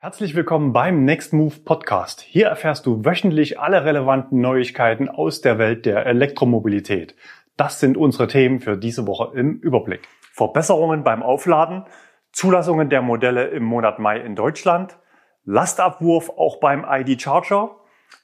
Herzlich willkommen beim Next Move Podcast. Hier erfährst du wöchentlich alle relevanten Neuigkeiten aus der Welt der Elektromobilität. Das sind unsere Themen für diese Woche im Überblick. Verbesserungen beim Aufladen, Zulassungen der Modelle im Monat Mai in Deutschland, Lastabwurf auch beim ID Charger,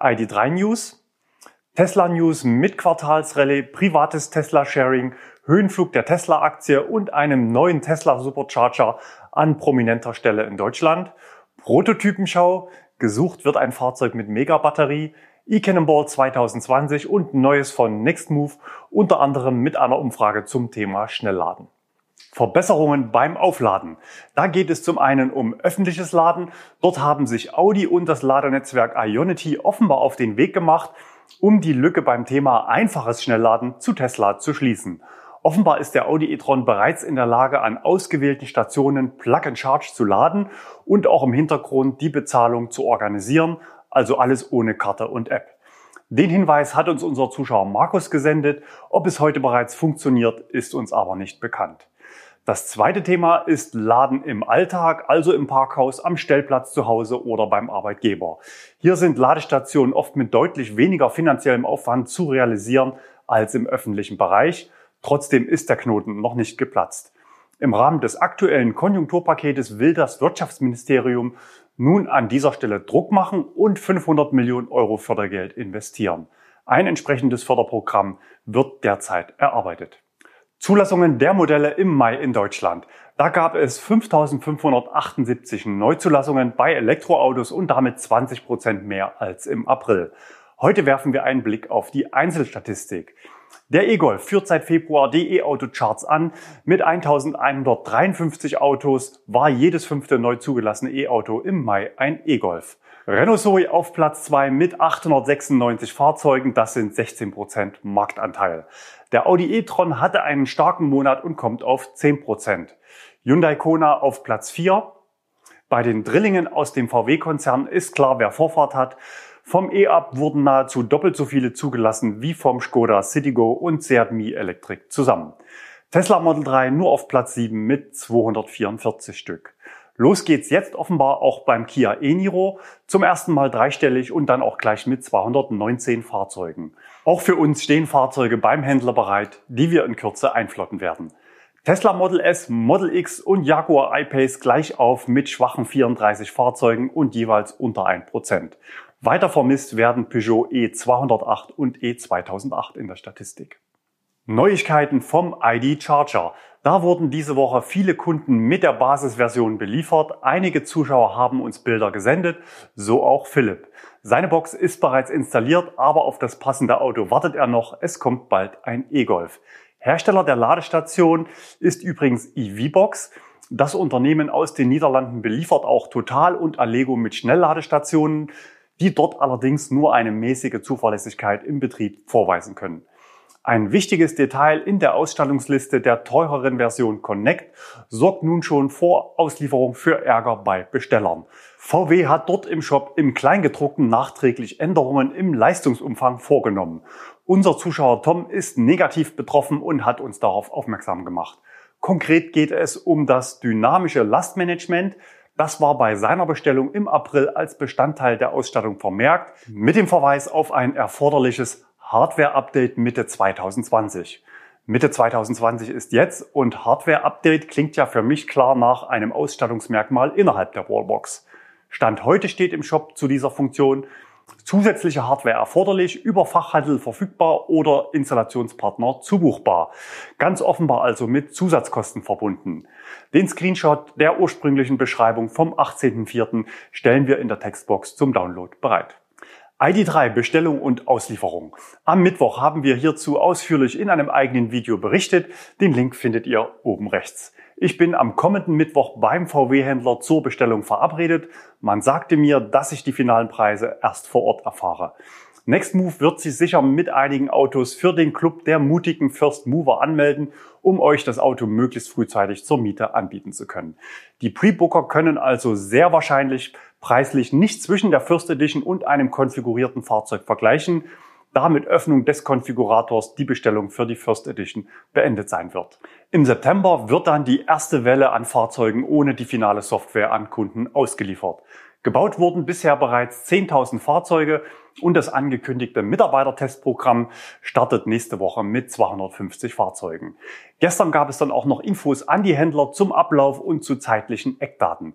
ID3 News, Tesla News mit Quartalsrallye, privates Tesla Sharing, Höhenflug der Tesla Aktie und einem neuen Tesla Supercharger an prominenter Stelle in Deutschland – Prototypenschau, gesucht wird ein Fahrzeug mit Megabatterie, eCannonball 2020 und Neues von Nextmove, unter anderem mit einer Umfrage zum Thema Schnellladen. Verbesserungen beim Aufladen. Da geht es zum einen um öffentliches Laden. Dort haben sich Audi und das Ladenetzwerk Ionity offenbar auf den Weg gemacht, um die Lücke beim Thema einfaches Schnellladen zu Tesla zu schließen. Offenbar ist der Audi e-tron bereits in der Lage, an ausgewählten Stationen Plug and Charge zu laden und auch im Hintergrund die Bezahlung zu organisieren, also alles ohne Karte und App. Den Hinweis hat uns unser Zuschauer Markus gesendet. Ob es heute bereits funktioniert, ist uns aber nicht bekannt. Das zweite Thema ist Laden im Alltag, also im Parkhaus, am Stellplatz zu Hause oder beim Arbeitgeber. Hier sind Ladestationen oft mit deutlich weniger finanziellem Aufwand zu realisieren als im öffentlichen Bereich. Trotzdem ist der Knoten noch nicht geplatzt. Im Rahmen des aktuellen Konjunkturpaketes will das Wirtschaftsministerium nun an dieser Stelle Druck machen und 500 Millionen Euro Fördergeld investieren. Ein entsprechendes Förderprogramm wird derzeit erarbeitet. Zulassungen der Modelle im Mai in Deutschland. Da gab es 5578 Neuzulassungen bei Elektroautos und damit 20 Prozent mehr als im April. Heute werfen wir einen Blick auf die Einzelstatistik. Der E-Golf führt seit Februar die E-Auto-Charts an. Mit 1153 Autos war jedes fünfte neu zugelassene E-Auto im Mai ein E-Golf. Renault Zoe auf Platz 2 mit 896 Fahrzeugen, das sind 16 Prozent Marktanteil. Der Audi e-tron hatte einen starken Monat und kommt auf 10%. Prozent. Hyundai Kona auf Platz 4. Bei den Drillingen aus dem VW-Konzern ist klar, wer Vorfahrt hat. Vom E-Up wurden nahezu doppelt so viele zugelassen wie vom Skoda Citigo und Seat Mi Electric zusammen. Tesla Model 3 nur auf Platz 7 mit 244 Stück. Los geht's jetzt offenbar auch beim Kia e-Niro, zum ersten Mal dreistellig und dann auch gleich mit 219 Fahrzeugen. Auch für uns stehen Fahrzeuge beim Händler bereit, die wir in Kürze einflotten werden. Tesla Model S, Model X und Jaguar I-Pace gleich auf mit schwachen 34 Fahrzeugen und jeweils unter 1%. Weiter vermisst werden Peugeot E208 und E2008 in der Statistik. Neuigkeiten vom ID Charger. Da wurden diese Woche viele Kunden mit der Basisversion beliefert. Einige Zuschauer haben uns Bilder gesendet, so auch Philipp. Seine Box ist bereits installiert, aber auf das passende Auto wartet er noch. Es kommt bald ein E-Golf. Hersteller der Ladestation ist übrigens EVBox. Das Unternehmen aus den Niederlanden beliefert auch Total und Allego mit Schnellladestationen die dort allerdings nur eine mäßige Zuverlässigkeit im Betrieb vorweisen können. Ein wichtiges Detail in der Ausstattungsliste der teureren Version Connect sorgt nun schon vor Auslieferung für Ärger bei Bestellern. VW hat dort im Shop im Kleingedruckten nachträglich Änderungen im Leistungsumfang vorgenommen. Unser Zuschauer Tom ist negativ betroffen und hat uns darauf aufmerksam gemacht. Konkret geht es um das dynamische Lastmanagement, das war bei seiner Bestellung im April als Bestandteil der Ausstattung vermerkt, mit dem Verweis auf ein erforderliches Hardware-Update Mitte 2020. Mitte 2020 ist jetzt und Hardware-Update klingt ja für mich klar nach einem Ausstattungsmerkmal innerhalb der Wallbox. Stand heute steht im Shop zu dieser Funktion zusätzliche Hardware erforderlich, über Fachhandel verfügbar oder Installationspartner zubuchbar. Ganz offenbar also mit Zusatzkosten verbunden. Den Screenshot der ursprünglichen Beschreibung vom 18.04. stellen wir in der Textbox zum Download bereit. ID3 Bestellung und Auslieferung. Am Mittwoch haben wir hierzu ausführlich in einem eigenen Video berichtet. Den Link findet ihr oben rechts. Ich bin am kommenden Mittwoch beim VW-Händler zur Bestellung verabredet. Man sagte mir, dass ich die finalen Preise erst vor Ort erfahre. Nextmove wird sich sicher mit einigen Autos für den Club der mutigen First Mover anmelden, um euch das Auto möglichst frühzeitig zur Miete anbieten zu können. Die Pre-Booker können also sehr wahrscheinlich preislich nicht zwischen der First Edition und einem konfigurierten Fahrzeug vergleichen. Da mit Öffnung des Konfigurators die Bestellung für die First Edition beendet sein wird. Im September wird dann die erste Welle an Fahrzeugen ohne die finale Software an Kunden ausgeliefert. Gebaut wurden bisher bereits 10.000 Fahrzeuge und das angekündigte Mitarbeitertestprogramm startet nächste Woche mit 250 Fahrzeugen. Gestern gab es dann auch noch Infos an die Händler zum Ablauf und zu zeitlichen Eckdaten.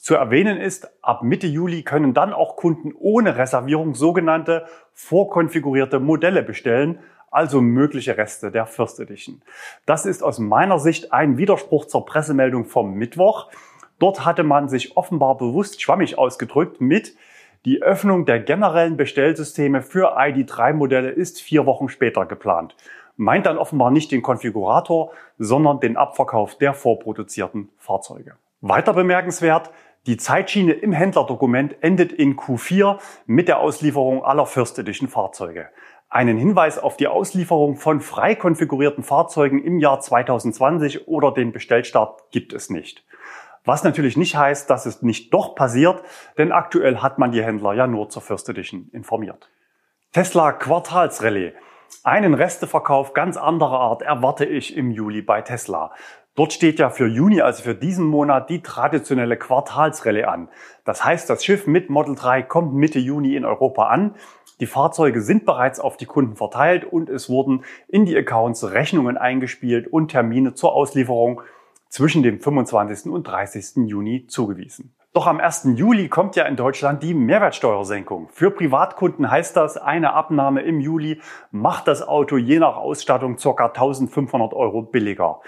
Zu erwähnen ist, ab Mitte Juli können dann auch Kunden ohne Reservierung sogenannte vorkonfigurierte Modelle bestellen, also mögliche Reste der First Edition. Das ist aus meiner Sicht ein Widerspruch zur Pressemeldung vom Mittwoch. Dort hatte man sich offenbar bewusst schwammig ausgedrückt mit die Öffnung der generellen Bestellsysteme für ID3-Modelle ist vier Wochen später geplant. Meint dann offenbar nicht den Konfigurator, sondern den Abverkauf der vorproduzierten Fahrzeuge. Weiter bemerkenswert, die Zeitschiene im Händlerdokument endet in Q4 mit der Auslieferung aller First Edition Fahrzeuge. Einen Hinweis auf die Auslieferung von frei konfigurierten Fahrzeugen im Jahr 2020 oder den Bestellstart gibt es nicht. Was natürlich nicht heißt, dass es nicht doch passiert, denn aktuell hat man die Händler ja nur zur First Edition informiert. Tesla Quartalsrallye. Einen Resteverkauf ganz anderer Art erwarte ich im Juli bei Tesla. Dort steht ja für Juni, also für diesen Monat, die traditionelle Quartalsrallye an. Das heißt, das Schiff mit Model 3 kommt Mitte Juni in Europa an. Die Fahrzeuge sind bereits auf die Kunden verteilt und es wurden in die Accounts Rechnungen eingespielt und Termine zur Auslieferung zwischen dem 25. und 30. Juni zugewiesen. Doch am 1. Juli kommt ja in Deutschland die Mehrwertsteuersenkung. Für Privatkunden heißt das, eine Abnahme im Juli macht das Auto je nach Ausstattung ca. 1500 Euro billiger.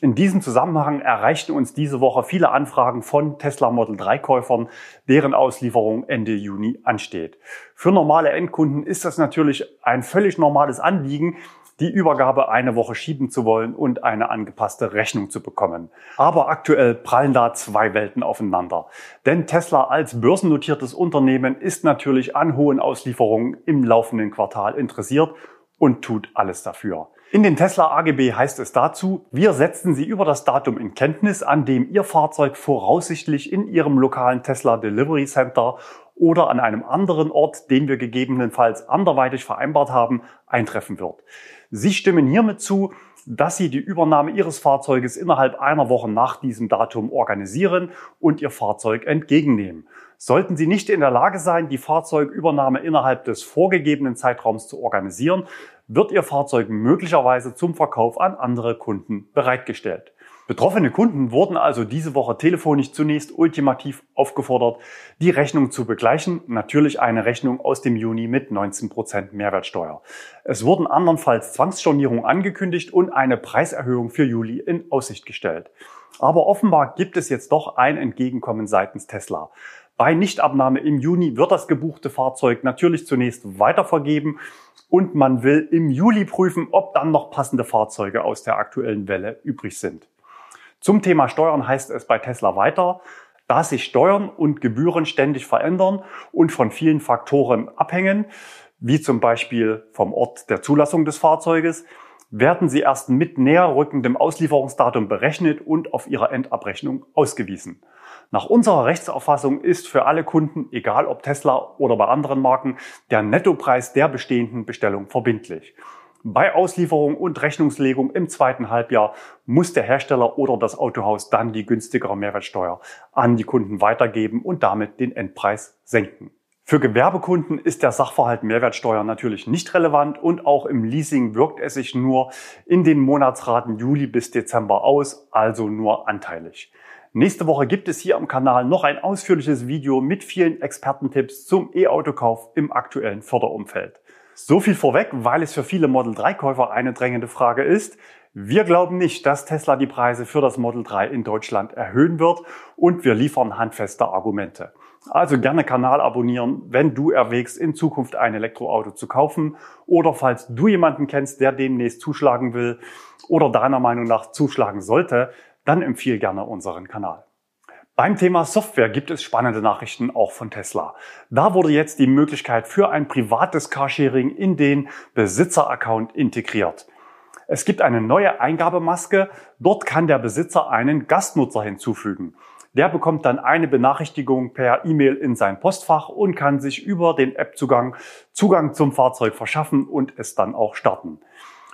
In diesem Zusammenhang erreichten uns diese Woche viele Anfragen von Tesla Model 3 Käufern, deren Auslieferung Ende Juni ansteht. Für normale Endkunden ist das natürlich ein völlig normales Anliegen, die Übergabe eine Woche schieben zu wollen und eine angepasste Rechnung zu bekommen. Aber aktuell prallen da zwei Welten aufeinander. Denn Tesla als börsennotiertes Unternehmen ist natürlich an hohen Auslieferungen im laufenden Quartal interessiert und tut alles dafür. In den Tesla AGB heißt es dazu, wir setzen Sie über das Datum in Kenntnis, an dem Ihr Fahrzeug voraussichtlich in Ihrem lokalen Tesla Delivery Center oder an einem anderen Ort, den wir gegebenenfalls anderweitig vereinbart haben, eintreffen wird. Sie stimmen hiermit zu, dass Sie die Übernahme Ihres Fahrzeuges innerhalb einer Woche nach diesem Datum organisieren und Ihr Fahrzeug entgegennehmen. Sollten Sie nicht in der Lage sein, die Fahrzeugübernahme innerhalb des vorgegebenen Zeitraums zu organisieren, wird Ihr Fahrzeug möglicherweise zum Verkauf an andere Kunden bereitgestellt. Betroffene Kunden wurden also diese Woche telefonisch zunächst ultimativ aufgefordert, die Rechnung zu begleichen. Natürlich eine Rechnung aus dem Juni mit 19 Prozent Mehrwertsteuer. Es wurden andernfalls Zwangsstornierungen angekündigt und eine Preiserhöhung für Juli in Aussicht gestellt. Aber offenbar gibt es jetzt doch ein Entgegenkommen seitens Tesla. Bei Nichtabnahme im Juni wird das gebuchte Fahrzeug natürlich zunächst weitervergeben und man will im Juli prüfen, ob dann noch passende Fahrzeuge aus der aktuellen Welle übrig sind. Zum Thema Steuern heißt es bei Tesla weiter, da sich Steuern und Gebühren ständig verändern und von vielen Faktoren abhängen, wie zum Beispiel vom Ort der Zulassung des Fahrzeuges, werden sie erst mit näher rückendem Auslieferungsdatum berechnet und auf ihrer Endabrechnung ausgewiesen. Nach unserer Rechtsauffassung ist für alle Kunden, egal ob Tesla oder bei anderen Marken, der Nettopreis der bestehenden Bestellung verbindlich. Bei Auslieferung und Rechnungslegung im zweiten Halbjahr muss der Hersteller oder das Autohaus dann die günstigere Mehrwertsteuer an die Kunden weitergeben und damit den Endpreis senken. Für Gewerbekunden ist der Sachverhalt Mehrwertsteuer natürlich nicht relevant und auch im Leasing wirkt es sich nur in den Monatsraten Juli bis Dezember aus, also nur anteilig. Nächste Woche gibt es hier am Kanal noch ein ausführliches Video mit vielen Expertentipps zum E-Autokauf im aktuellen Förderumfeld. So viel vorweg, weil es für viele Model 3 Käufer eine drängende Frage ist. Wir glauben nicht, dass Tesla die Preise für das Model 3 in Deutschland erhöhen wird und wir liefern handfeste Argumente. Also gerne Kanal abonnieren, wenn du erwägst, in Zukunft ein Elektroauto zu kaufen oder falls du jemanden kennst, der demnächst zuschlagen will oder deiner Meinung nach zuschlagen sollte, dann empfiehl gerne unseren Kanal. Beim Thema Software gibt es spannende Nachrichten auch von Tesla. Da wurde jetzt die Möglichkeit für ein privates Carsharing in den Besitzer-Account integriert. Es gibt eine neue Eingabemaske. Dort kann der Besitzer einen Gastnutzer hinzufügen. Der bekommt dann eine Benachrichtigung per E-Mail in sein Postfach und kann sich über den App-Zugang Zugang zum Fahrzeug verschaffen und es dann auch starten.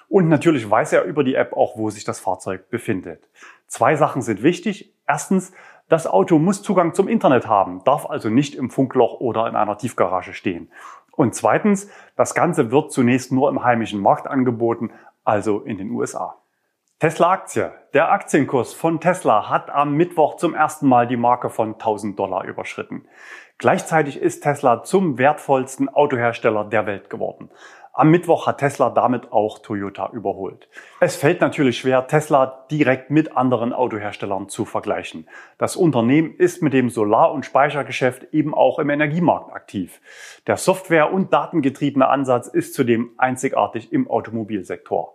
Und natürlich weiß er über die App auch, wo sich das Fahrzeug befindet. Zwei Sachen sind wichtig. Erstens, das Auto muss Zugang zum Internet haben, darf also nicht im Funkloch oder in einer Tiefgarage stehen. Und zweitens, das Ganze wird zunächst nur im heimischen Markt angeboten, also in den USA. Tesla-Aktie. Der Aktienkurs von Tesla hat am Mittwoch zum ersten Mal die Marke von 1000 Dollar überschritten. Gleichzeitig ist Tesla zum wertvollsten Autohersteller der Welt geworden. Am Mittwoch hat Tesla damit auch Toyota überholt. Es fällt natürlich schwer, Tesla direkt mit anderen Autoherstellern zu vergleichen. Das Unternehmen ist mit dem Solar- und Speichergeschäft eben auch im Energiemarkt aktiv. Der Software- und datengetriebene Ansatz ist zudem einzigartig im Automobilsektor.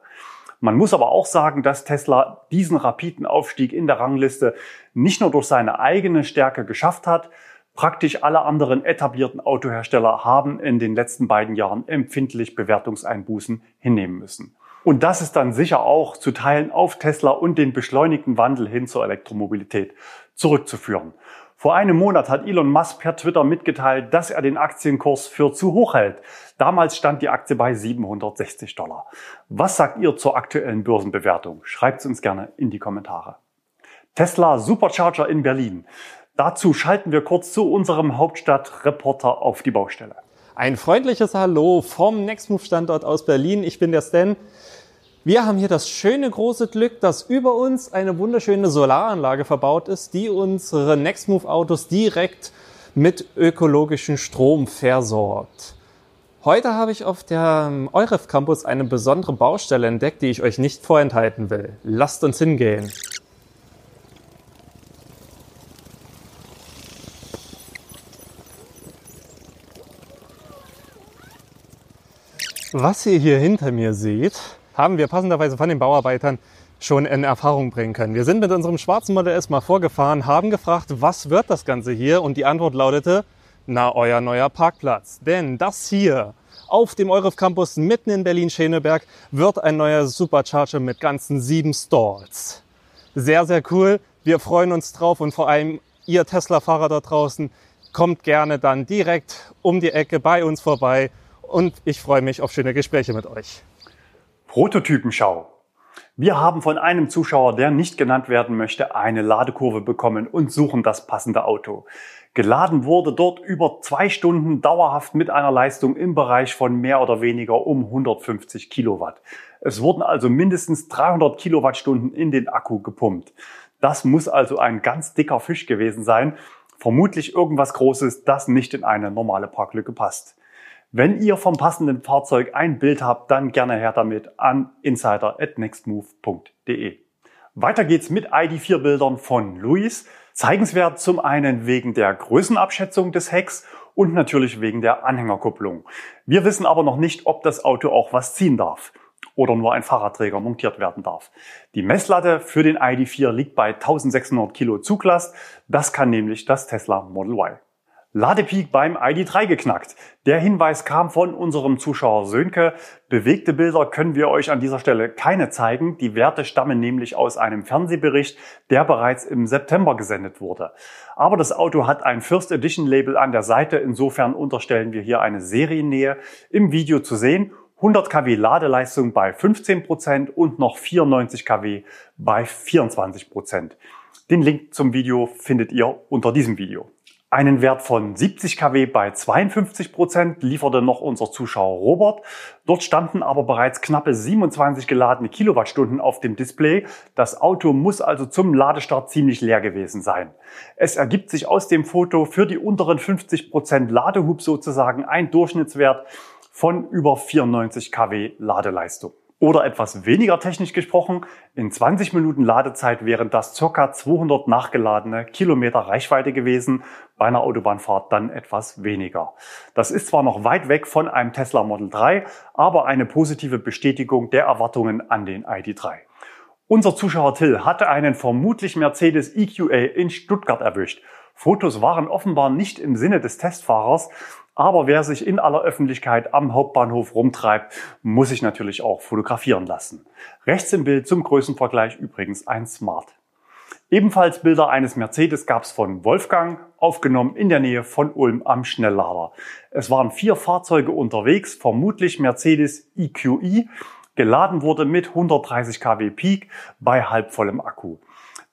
Man muss aber auch sagen, dass Tesla diesen rapiden Aufstieg in der Rangliste nicht nur durch seine eigene Stärke geschafft hat, Praktisch alle anderen etablierten Autohersteller haben in den letzten beiden Jahren empfindlich Bewertungseinbußen hinnehmen müssen. Und das ist dann sicher auch zu Teilen auf Tesla und den beschleunigten Wandel hin zur Elektromobilität zurückzuführen. Vor einem Monat hat Elon Musk per Twitter mitgeteilt, dass er den Aktienkurs für zu hoch hält. Damals stand die Aktie bei 760 Dollar. Was sagt ihr zur aktuellen Börsenbewertung? Schreibt es uns gerne in die Kommentare. Tesla Supercharger in Berlin. Dazu schalten wir kurz zu unserem Hauptstadtreporter auf die Baustelle. Ein freundliches Hallo vom Nextmove Standort aus Berlin. Ich bin der Stan. Wir haben hier das schöne große Glück, dass über uns eine wunderschöne Solaranlage verbaut ist, die unsere Nextmove Autos direkt mit ökologischem Strom versorgt. Heute habe ich auf der Euref Campus eine besondere Baustelle entdeckt, die ich euch nicht vorenthalten will. Lasst uns hingehen. Was ihr hier hinter mir seht, haben wir passenderweise von den Bauarbeitern schon in Erfahrung bringen können. Wir sind mit unserem schwarzen Modell S mal vorgefahren, haben gefragt, was wird das Ganze hier? Und die Antwort lautete, na, euer neuer Parkplatz. Denn das hier auf dem Euref Campus mitten in Berlin-Schöneberg wird ein neuer Supercharger mit ganzen sieben Stalls. Sehr, sehr cool. Wir freuen uns drauf und vor allem ihr Tesla-Fahrer da draußen kommt gerne dann direkt um die Ecke bei uns vorbei und ich freue mich auf schöne Gespräche mit euch. Prototypenschau. Wir haben von einem Zuschauer, der nicht genannt werden möchte, eine Ladekurve bekommen und suchen das passende Auto. Geladen wurde dort über zwei Stunden dauerhaft mit einer Leistung im Bereich von mehr oder weniger um 150 Kilowatt. Es wurden also mindestens 300 Kilowattstunden in den Akku gepumpt. Das muss also ein ganz dicker Fisch gewesen sein. Vermutlich irgendwas Großes, das nicht in eine normale Parklücke passt. Wenn ihr vom passenden Fahrzeug ein Bild habt, dann gerne her damit an insider@nextmove.de. Weiter geht's mit ID4 Bildern von Luis. Zeigenswert zum einen wegen der Größenabschätzung des Hecks und natürlich wegen der Anhängerkupplung. Wir wissen aber noch nicht, ob das Auto auch was ziehen darf oder nur ein Fahrradträger montiert werden darf. Die Messlatte für den ID4 liegt bei 1600 Kilo Zuglast. Das kann nämlich das Tesla Model Y. Ladepeak beim ID3 geknackt. Der Hinweis kam von unserem Zuschauer Sönke. Bewegte Bilder können wir euch an dieser Stelle keine zeigen. Die Werte stammen nämlich aus einem Fernsehbericht, der bereits im September gesendet wurde. Aber das Auto hat ein First Edition Label an der Seite. Insofern unterstellen wir hier eine Seriennähe im Video zu sehen. 100 kW Ladeleistung bei 15 Prozent und noch 94 kW bei 24%. Prozent. Den Link zum Video findet ihr unter diesem Video. Einen Wert von 70 kW bei 52 Prozent lieferte noch unser Zuschauer Robert. Dort standen aber bereits knappe 27 geladene Kilowattstunden auf dem Display. Das Auto muss also zum Ladestart ziemlich leer gewesen sein. Es ergibt sich aus dem Foto für die unteren 50 Prozent Ladehub sozusagen ein Durchschnittswert von über 94 kW Ladeleistung. Oder etwas weniger technisch gesprochen, in 20 Minuten Ladezeit wären das circa 200 nachgeladene Kilometer Reichweite gewesen, bei einer Autobahnfahrt dann etwas weniger. Das ist zwar noch weit weg von einem Tesla Model 3, aber eine positive Bestätigung der Erwartungen an den ID3. Unser Zuschauer Till hatte einen vermutlich Mercedes EQA in Stuttgart erwischt. Fotos waren offenbar nicht im Sinne des Testfahrers, aber wer sich in aller Öffentlichkeit am Hauptbahnhof rumtreibt, muss sich natürlich auch fotografieren lassen. Rechts im Bild zum Größenvergleich übrigens ein Smart. Ebenfalls Bilder eines Mercedes gab es von Wolfgang, aufgenommen in der Nähe von Ulm am Schnelllader. Es waren vier Fahrzeuge unterwegs, vermutlich Mercedes EQE. Geladen wurde mit 130 kW Peak bei halbvollem Akku.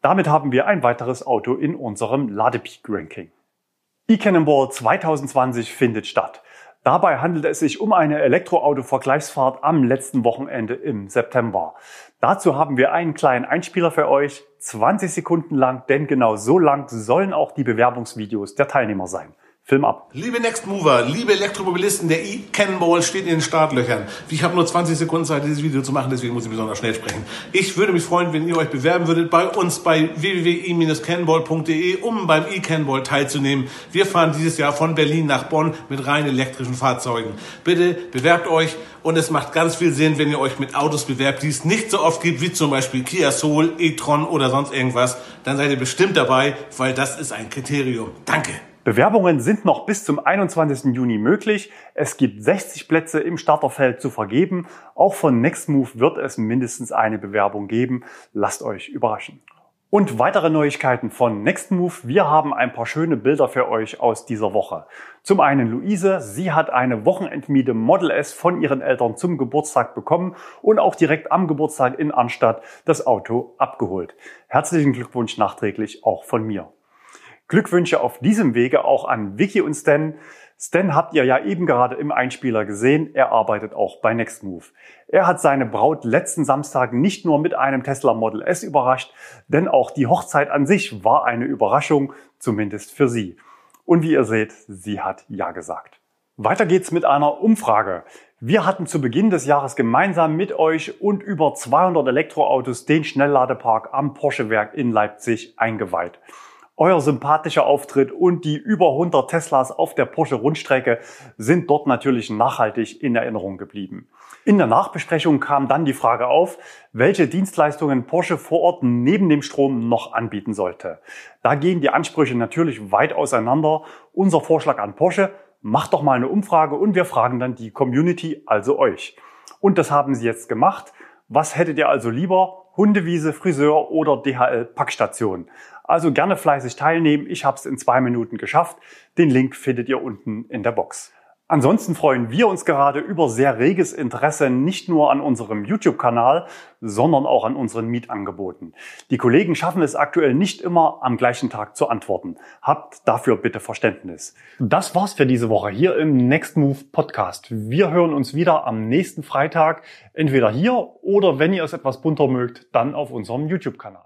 Damit haben wir ein weiteres Auto in unserem Ladepeak-Ranking. eCannonball 2020 findet statt. Dabei handelt es sich um eine Elektroauto-Vergleichsfahrt am letzten Wochenende im September. Dazu haben wir einen kleinen Einspieler für euch, 20 Sekunden lang, denn genau so lang sollen auch die Bewerbungsvideos der Teilnehmer sein. Film ab. Liebe Next Mover, liebe Elektromobilisten, der e-Cannonball steht in den Startlöchern. Ich habe nur 20 Sekunden Zeit, dieses Video zu machen, deswegen muss ich besonders schnell sprechen. Ich würde mich freuen, wenn ihr euch bewerben würdet bei uns bei www.e-cannonball.de, um beim e-Cannonball teilzunehmen. Wir fahren dieses Jahr von Berlin nach Bonn mit rein elektrischen Fahrzeugen. Bitte bewerbt euch und es macht ganz viel Sinn, wenn ihr euch mit Autos bewerbt, die es nicht so oft gibt, wie zum Beispiel Kia Soul, e-tron oder sonst irgendwas. Dann seid ihr bestimmt dabei, weil das ist ein Kriterium. Danke. Bewerbungen sind noch bis zum 21. Juni möglich. Es gibt 60 Plätze im Starterfeld zu vergeben. Auch von Nextmove wird es mindestens eine Bewerbung geben. Lasst euch überraschen. Und weitere Neuigkeiten von Nextmove. Wir haben ein paar schöne Bilder für euch aus dieser Woche. Zum einen Luise. Sie hat eine Wochenendmiete Model S von ihren Eltern zum Geburtstag bekommen und auch direkt am Geburtstag in Arnstadt das Auto abgeholt. Herzlichen Glückwunsch nachträglich auch von mir. Glückwünsche auf diesem Wege auch an Vicky und Stan. Stan habt ihr ja eben gerade im Einspieler gesehen. Er arbeitet auch bei Nextmove. Er hat seine Braut letzten Samstag nicht nur mit einem Tesla Model S überrascht, denn auch die Hochzeit an sich war eine Überraschung, zumindest für sie. Und wie ihr seht, sie hat Ja gesagt. Weiter geht's mit einer Umfrage. Wir hatten zu Beginn des Jahres gemeinsam mit euch und über 200 Elektroautos den Schnellladepark am Porsche-Werk in Leipzig eingeweiht. Euer sympathischer Auftritt und die über 100 Teslas auf der Porsche Rundstrecke sind dort natürlich nachhaltig in Erinnerung geblieben. In der Nachbesprechung kam dann die Frage auf, welche Dienstleistungen Porsche vor Ort neben dem Strom noch anbieten sollte. Da gehen die Ansprüche natürlich weit auseinander. Unser Vorschlag an Porsche, macht doch mal eine Umfrage und wir fragen dann die Community, also euch. Und das haben sie jetzt gemacht. Was hättet ihr also lieber? Hundewiese, Friseur oder DHL-Packstation. Also gerne fleißig teilnehmen. Ich habe es in zwei Minuten geschafft. Den Link findet ihr unten in der Box. Ansonsten freuen wir uns gerade über sehr reges Interesse nicht nur an unserem YouTube-Kanal, sondern auch an unseren Mietangeboten. Die Kollegen schaffen es aktuell nicht immer am gleichen Tag zu antworten. Habt dafür bitte Verständnis. Das war's für diese Woche hier im Next Move Podcast. Wir hören uns wieder am nächsten Freitag, entweder hier oder wenn ihr es etwas bunter mögt, dann auf unserem YouTube-Kanal.